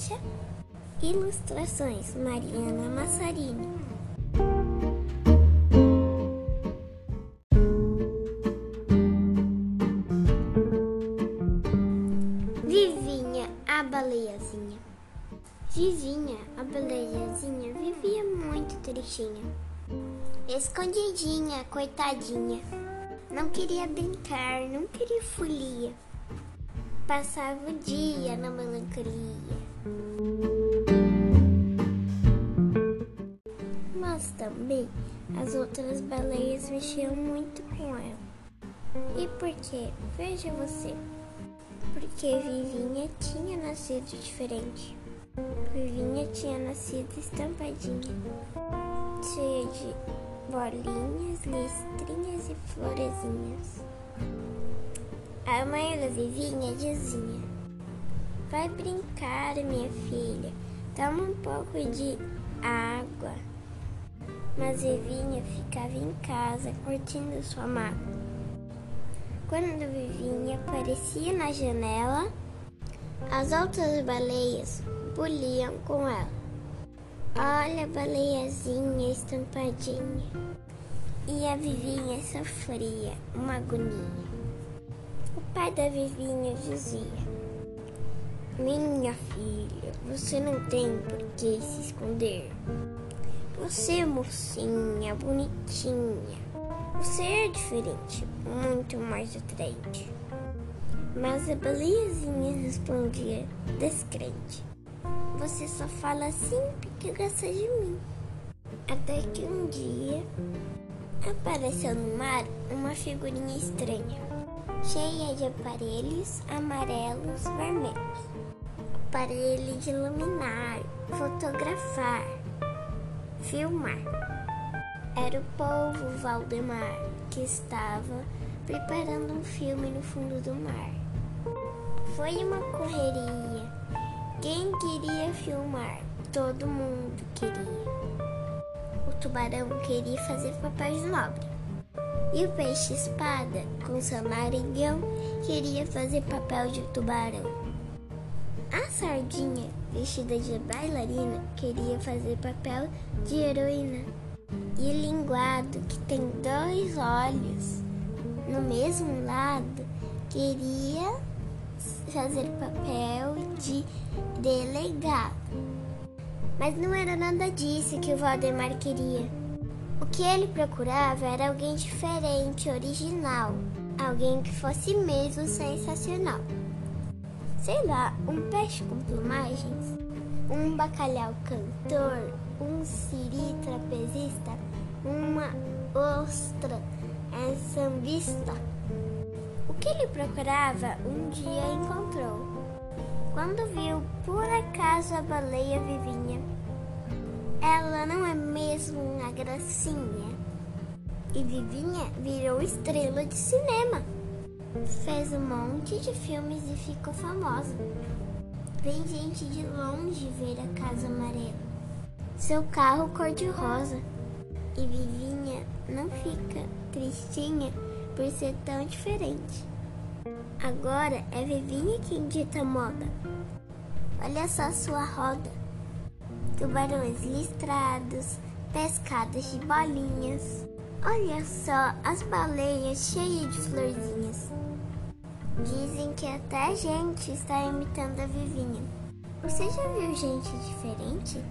Rocha. Ilustrações Mariana Massarini. Vivinha, a baleiazinha. Vivinha, a baleiazinha, vivia muito tristinha. Escondidinha, coitadinha. Não queria brincar, não queria folia. Passava o dia na melancolia. Mas também as outras baleias mexiam muito com ela. E por quê? Veja você. Porque Vivinha tinha nascido diferente. Vivinha tinha nascido estampadinha, cheia de bolinhas, listrinhas e florezinhas. A mãe da Vivinha dizia: Vai brincar, minha filha, toma um pouco de água. Mas Vivinha ficava em casa curtindo sua mágoa. Quando Vivinha aparecia na janela, as outras baleias buliam com ela. Olha a baleiazinha estampadinha. E a Vivinha sofria uma agonia. O pai da Vivinha dizia: Minha filha, você não tem por que se esconder. Você é mocinha, bonitinha. Você é diferente, muito mais atraente. Mas a baleiazinha respondia descrente. Você só fala assim porque gosta de mim. Até que um dia apareceu no mar uma figurinha estranha, cheia de aparelhos amarelos vermelhos. Aparelho de iluminar, fotografar, filmar. Era o povo Valdemar que estava preparando um filme no fundo do mar. Foi uma correria. Quem queria filmar? Todo mundo queria. O tubarão queria fazer papel de nobre. E o peixe espada, com seu narigão, queria fazer papel de tubarão. A sardinha, vestida de bailarina, queria fazer papel de heroína. E o linguado, que tem dois olhos no mesmo lado, queria fazer papel de delegado. Mas não era nada disso que o Valdemar queria. O que ele procurava era alguém diferente, original, alguém que fosse mesmo sensacional. Sei lá, um peixe com plumagens, um bacalhau cantor, um siri trapezista, uma ostra é, sambista. O que ele procurava um dia encontrou. Quando viu por acaso a baleia vivinha, ela não é mesmo uma gracinha? E Vivinha virou estrela de cinema. Fez um monte de filmes e ficou famosa. Vem gente de longe ver a casa amarela, seu carro cor-de-rosa. E Vivinha não fica tristinha por ser tão diferente. Agora é Vivinha quem dita moda. Olha só sua roda. Tubarões listrados, pescadas de bolinhas. Olha só as baleias cheias de florzinhas. Dizem que até a gente está imitando a Vivinha. Você já viu gente diferente?